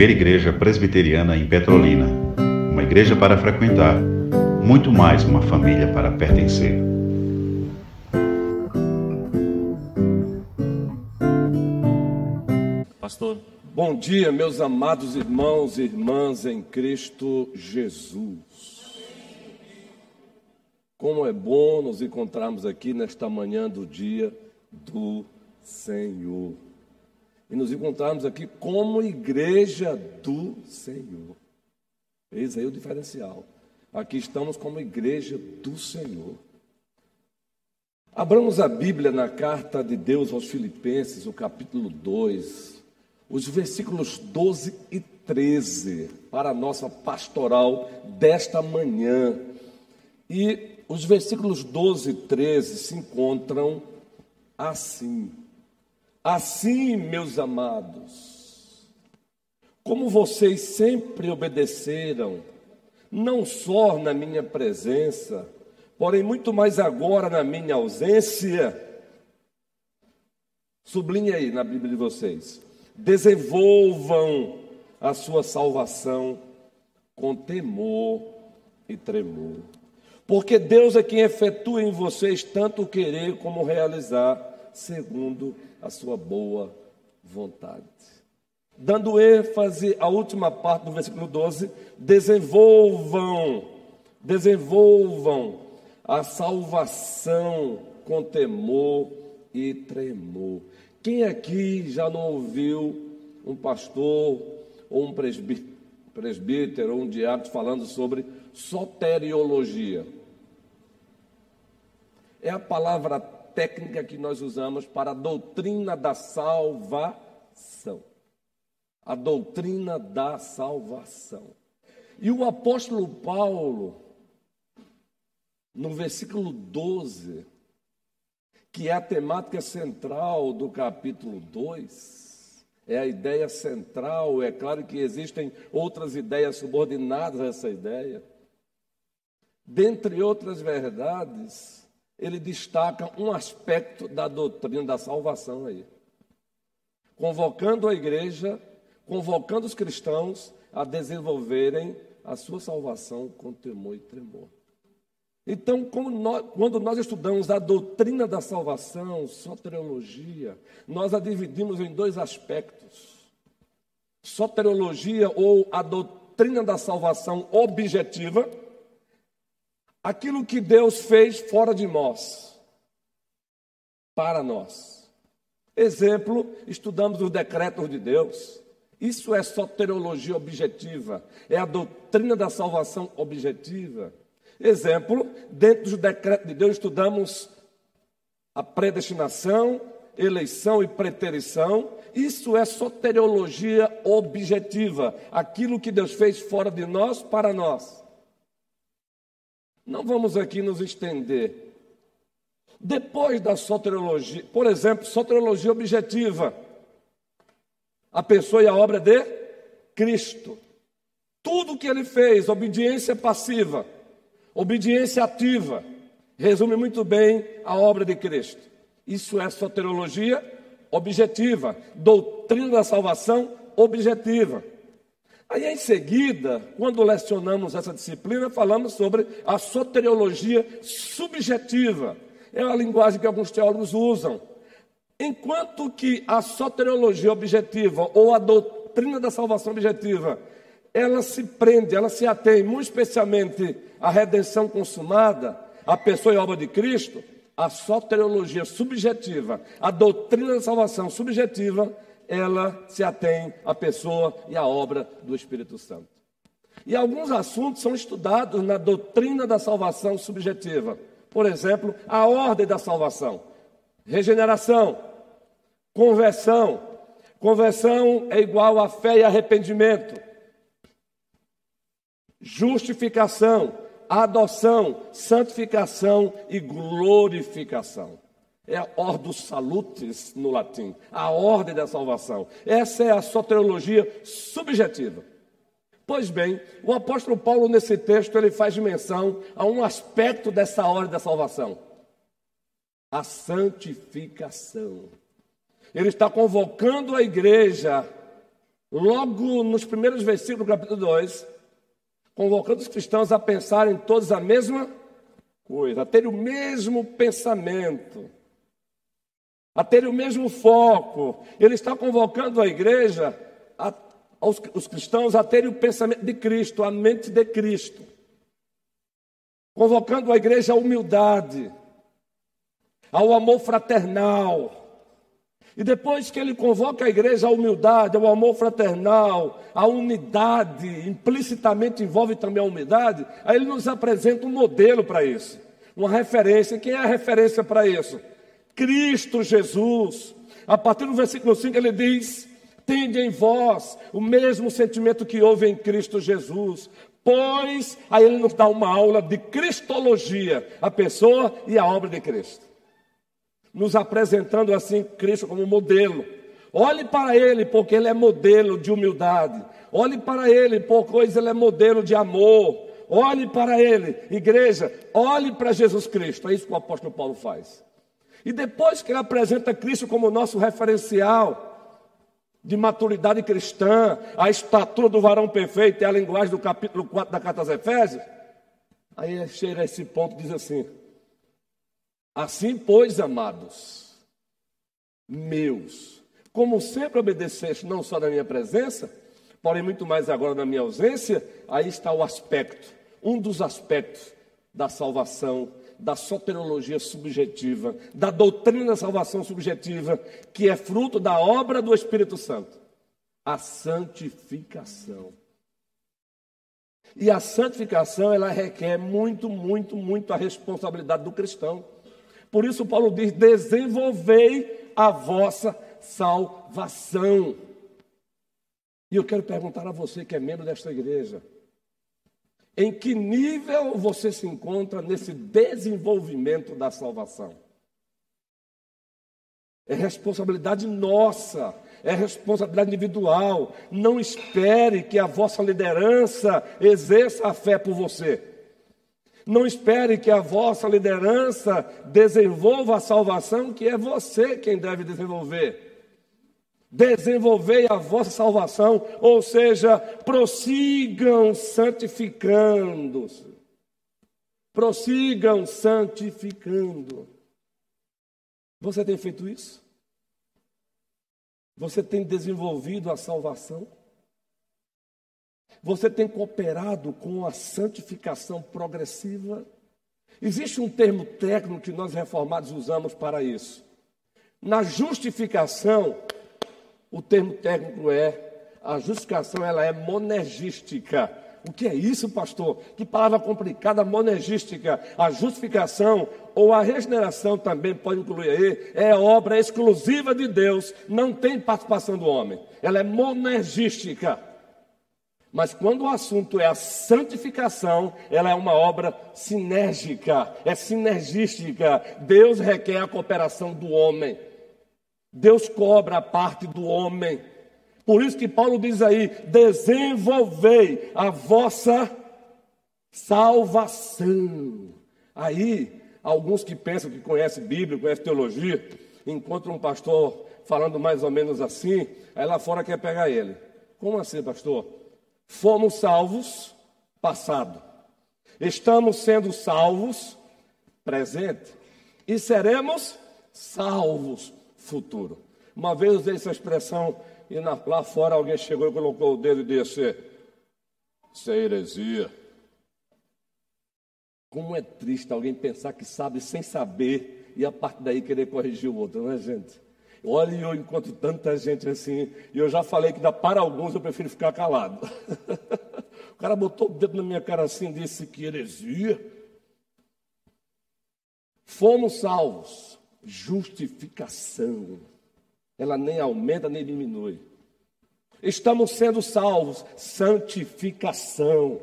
primeira igreja presbiteriana em Petrolina. Uma igreja para frequentar, muito mais uma família para pertencer. Pastor, bom dia, meus amados irmãos e irmãs em Cristo Jesus. Como é bom nos encontrarmos aqui nesta manhã do dia do Senhor. E nos encontrarmos aqui como igreja do Senhor. Eis aí o diferencial. Aqui estamos como igreja do Senhor. Abramos a Bíblia na carta de Deus aos Filipenses, o capítulo 2, os versículos 12 e 13, para a nossa pastoral desta manhã. E os versículos 12 e 13 se encontram assim. Assim, meus amados, como vocês sempre obedeceram, não só na minha presença, porém muito mais agora na minha ausência, sublinhe aí na Bíblia de vocês, desenvolvam a sua salvação com temor e tremor. Porque Deus é quem efetua em vocês tanto querer como realizar, segundo a sua boa vontade. Dando ênfase à última parte do versículo 12, desenvolvam, desenvolvam a salvação com temor e tremor. Quem aqui já não ouviu um pastor ou um presbítero ou um diabo falando sobre soteriologia? É a palavra técnica que nós usamos para a doutrina da salvação. A doutrina da salvação. E o apóstolo Paulo, no versículo 12, que é a temática central do capítulo 2, é a ideia central, é claro que existem outras ideias subordinadas a essa ideia. Dentre outras verdades, ele destaca um aspecto da doutrina da salvação aí. Convocando a igreja, convocando os cristãos a desenvolverem a sua salvação com temor e tremor. Então, nós, quando nós estudamos a doutrina da salvação, soteriologia, nós a dividimos em dois aspectos. Soteriologia ou a doutrina da salvação objetiva, aquilo que Deus fez fora de nós, para nós. Exemplo, estudamos os decretos de Deus. Isso é soteriologia objetiva, é a doutrina da salvação objetiva. Exemplo, dentro dos decretos de Deus estudamos a predestinação, eleição e preterição. Isso é soteriologia objetiva, aquilo que Deus fez fora de nós para nós. Não vamos aqui nos estender. Depois da soteriologia, por exemplo, soteriologia objetiva, a pessoa e a obra de Cristo. Tudo que ele fez, obediência passiva, obediência ativa, resume muito bem a obra de Cristo. Isso é soteriologia objetiva, doutrina da salvação objetiva. Aí em seguida, quando lecionamos essa disciplina, falamos sobre a soteriologia subjetiva. É uma linguagem que alguns teólogos usam. Enquanto que a soteriologia objetiva ou a doutrina da salvação objetiva, ela se prende, ela se atém muito especialmente à redenção consumada, à pessoa e obra de Cristo, a soteriologia subjetiva, a doutrina da salvação subjetiva, ela se atém à pessoa e à obra do Espírito Santo. E alguns assuntos são estudados na doutrina da salvação subjetiva. Por exemplo, a ordem da salvação, regeneração, conversão. Conversão é igual a fé e arrependimento. Justificação, adoção, santificação e glorificação. É a ordus salutis no latim, a ordem da salvação. Essa é a soteriologia subjetiva. Pois bem, o apóstolo Paulo nesse texto ele faz menção a um aspecto dessa ordem da salvação: a santificação. Ele está convocando a igreja logo nos primeiros versículos do capítulo 2, convocando os cristãos a pensarem todos a mesma coisa, a ter o mesmo pensamento, a ter o mesmo foco. Ele está convocando a igreja, a, aos, os cristãos, a terem o pensamento de Cristo, a mente de Cristo. Convocando a igreja à humildade, ao amor fraternal, e depois que ele convoca a igreja à humildade, ao amor fraternal, à unidade, implicitamente envolve também a humildade, aí ele nos apresenta um modelo para isso, uma referência. Quem é a referência para isso? Cristo Jesus. A partir do versículo 5 ele diz: Tende em vós o mesmo sentimento que houve em Cristo Jesus. Pois, aí ele nos dá uma aula de cristologia, a pessoa e a obra de Cristo nos apresentando assim Cristo como modelo. Olhe para Ele, porque Ele é modelo de humildade. Olhe para Ele, porque Ele é modelo de amor. Olhe para Ele, igreja, olhe para Jesus Cristo. É isso que o apóstolo Paulo faz. E depois que ele apresenta Cristo como nosso referencial de maturidade cristã, a estatura do varão perfeito, é a linguagem do capítulo 4 da carta aos Efésios, aí chega a esse ponto e diz assim: Assim, pois, amados, meus, como sempre obedeceste, não só na minha presença, porém muito mais agora na minha ausência, aí está o aspecto, um dos aspectos da salvação, da soteriologia subjetiva, da doutrina da salvação subjetiva, que é fruto da obra do Espírito Santo, a santificação. E a santificação, ela requer muito, muito, muito a responsabilidade do cristão. Por isso, Paulo diz: desenvolvei a vossa salvação. E eu quero perguntar a você que é membro desta igreja: em que nível você se encontra nesse desenvolvimento da salvação? É responsabilidade nossa, é responsabilidade individual. Não espere que a vossa liderança exerça a fé por você. Não espere que a vossa liderança desenvolva a salvação, que é você quem deve desenvolver. Desenvolvei a vossa salvação, ou seja, prossigam santificando-se. Prossigam santificando. Você tem feito isso? Você tem desenvolvido a salvação? Você tem cooperado com a santificação progressiva? Existe um termo técnico que nós reformados usamos para isso. Na justificação, o termo técnico é a justificação ela é monergística. O que é isso, pastor? Que palavra complicada, monergística. A justificação ou a regeneração também pode incluir aí, é obra exclusiva de Deus, não tem participação do homem. Ela é monergística. Mas quando o assunto é a santificação, ela é uma obra sinérgica, é sinergística. Deus requer a cooperação do homem. Deus cobra a parte do homem. Por isso que Paulo diz aí: desenvolvei a vossa salvação. Aí, alguns que pensam que conhecem Bíblia, conhecem teologia, encontram um pastor falando mais ou menos assim, aí lá fora quer pegar ele. Como assim, pastor? Fomos salvos, passado. Estamos sendo salvos, presente. E seremos salvos, futuro. Uma vez usei essa expressão e lá fora alguém chegou e colocou o dedo e disse: Isso é heresia. Como é triste alguém pensar que sabe sem saber e a partir daí querer corrigir o outro, não é, gente? Olha, eu encontro tanta gente assim, e eu já falei que para alguns eu prefiro ficar calado. o cara botou o dedo na minha cara assim e disse que heresia. Fomos salvos. Justificação. Ela nem aumenta nem diminui. Estamos sendo salvos. Santificação.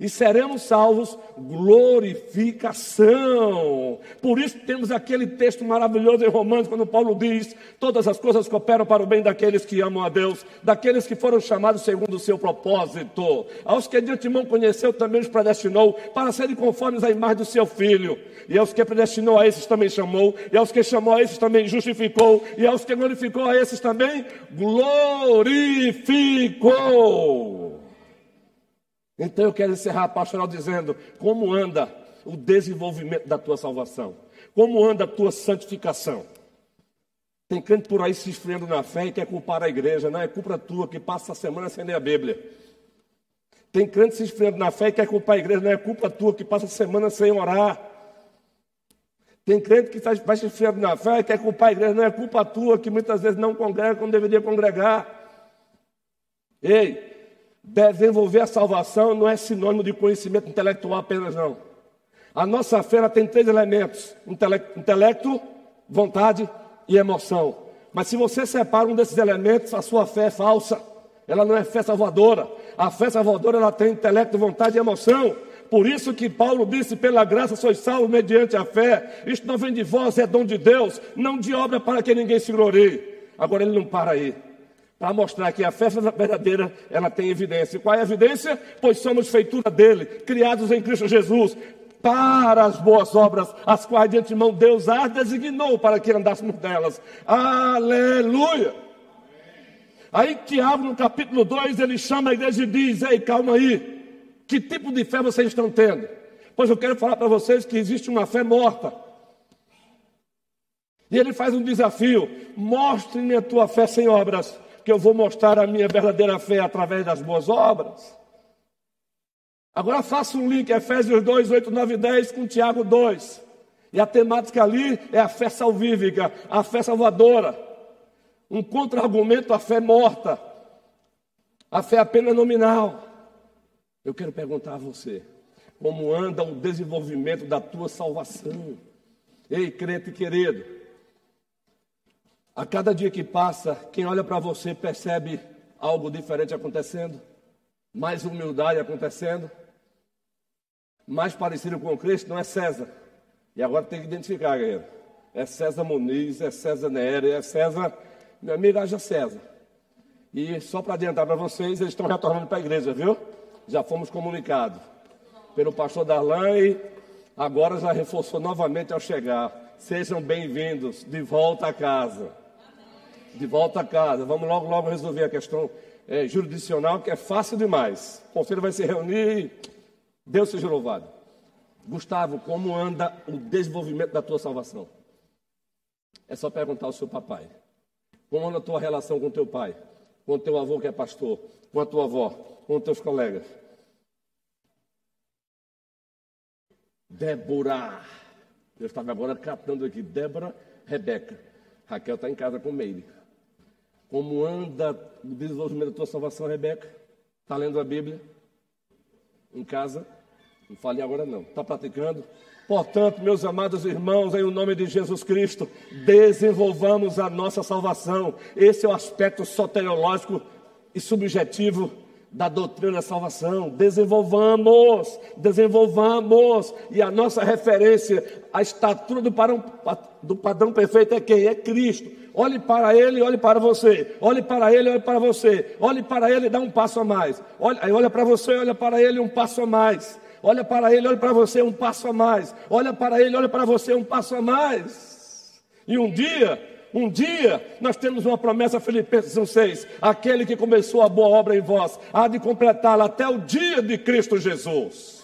E seremos salvos glorificação. Por isso temos aquele texto maravilhoso em Romanos, quando Paulo diz: Todas as coisas cooperam para o bem daqueles que amam a Deus, daqueles que foram chamados segundo o seu propósito. Aos que de antemão conheceu, também os predestinou para serem conformes à imagem do seu filho. E aos que predestinou a esses também chamou, e aos que chamou a esses também justificou, e aos que glorificou a esses também glorificou. Então eu quero encerrar a pastoral dizendo como anda o desenvolvimento da tua salvação, como anda a tua santificação. Tem crente por aí se esfriando na fé e quer culpar a igreja, não é culpa tua que passa a semana sem ler a Bíblia. Tem crente se esfriando na fé e quer culpar a igreja, não é culpa tua que passa a semana sem orar. Tem crente que vai se esfriando na fé e quer culpar a igreja, não é culpa tua que muitas vezes não congrega como deveria congregar. Ei, Desenvolver a salvação não é sinônimo de conhecimento intelectual apenas, não. A nossa fé tem três elementos: intelecto, vontade e emoção. Mas se você separa um desses elementos, a sua fé é falsa. Ela não é fé salvadora. A fé salvadora ela tem intelecto, vontade e emoção. Por isso que Paulo disse: pela graça sois salvos mediante a fé. Isto não vem de vós, é dom de Deus, não de obra para que ninguém se glorie. Agora ele não para aí para mostrar que a fé verdadeira ela tem evidência. Qual é a evidência? Pois somos feitura dele, criados em Cristo Jesus, para as boas obras, as quais de antemão Deus as designou para que andássemos delas. Aleluia! Aí Tiago, no capítulo 2, ele chama a igreja e diz: Ei, calma aí, que tipo de fé vocês estão tendo? Pois eu quero falar para vocês que existe uma fé morta. E ele faz um desafio: mostre-me a tua fé sem obras que eu vou mostrar a minha verdadeira fé através das boas obras. Agora faça um link, Efésios 2, 8, 9 e 10 com Tiago 2. E a temática ali é a fé salvífica, a fé salvadora. Um contra-argumento à fé morta, a fé apenas nominal. Eu quero perguntar a você: como anda o desenvolvimento da tua salvação? Ei, crente querido, a cada dia que passa, quem olha para você percebe algo diferente acontecendo, mais humildade acontecendo, mais parecido com Cristo, não é César. E agora tem que identificar, galera. É César Muniz, é César Nery, é César. Meu amigo, haja César. E só para adiantar para vocês, eles estão retornando para a igreja, viu? Já fomos comunicados pelo pastor Darlan e agora já reforçou novamente ao chegar. Sejam bem-vindos de volta a casa de volta a casa. Vamos logo, logo resolver a questão é, jurisdicional, que é fácil demais. O conselho vai se reunir. Deus seja louvado. Gustavo, como anda o desenvolvimento da tua salvação? É só perguntar ao seu papai. Como anda a tua relação com teu pai? Com teu avô que é pastor? Com a tua avó? Com os teus colegas? Débora. Eu estava agora catando aqui. Débora, Rebeca. Raquel está em casa com Meire. Como anda o desenvolvimento da tua salvação, Rebeca? Está lendo a Bíblia? Em casa? Não fale agora não. Está praticando? Portanto, meus amados irmãos, em nome de Jesus Cristo, desenvolvamos a nossa salvação. Esse é o aspecto soteriológico e subjetivo da doutrina da salvação. Desenvolvamos, desenvolvamos. E a nossa referência, a estatura do padrão, do padrão perfeito é quem? É Cristo. Olhe para ele, olhe para você. Olhe para ele, olhe para você. Olhe para ele, dá um passo a mais. Olha, aí olha para você, olha para ele, um passo a mais. Olha para ele, olha para você, um passo a mais. Olha para ele, olha para você, um passo a mais. E um dia um dia nós temos uma promessa, Filipenses 1,6: aquele que começou a boa obra em vós, há de completá-la até o dia de Cristo Jesus.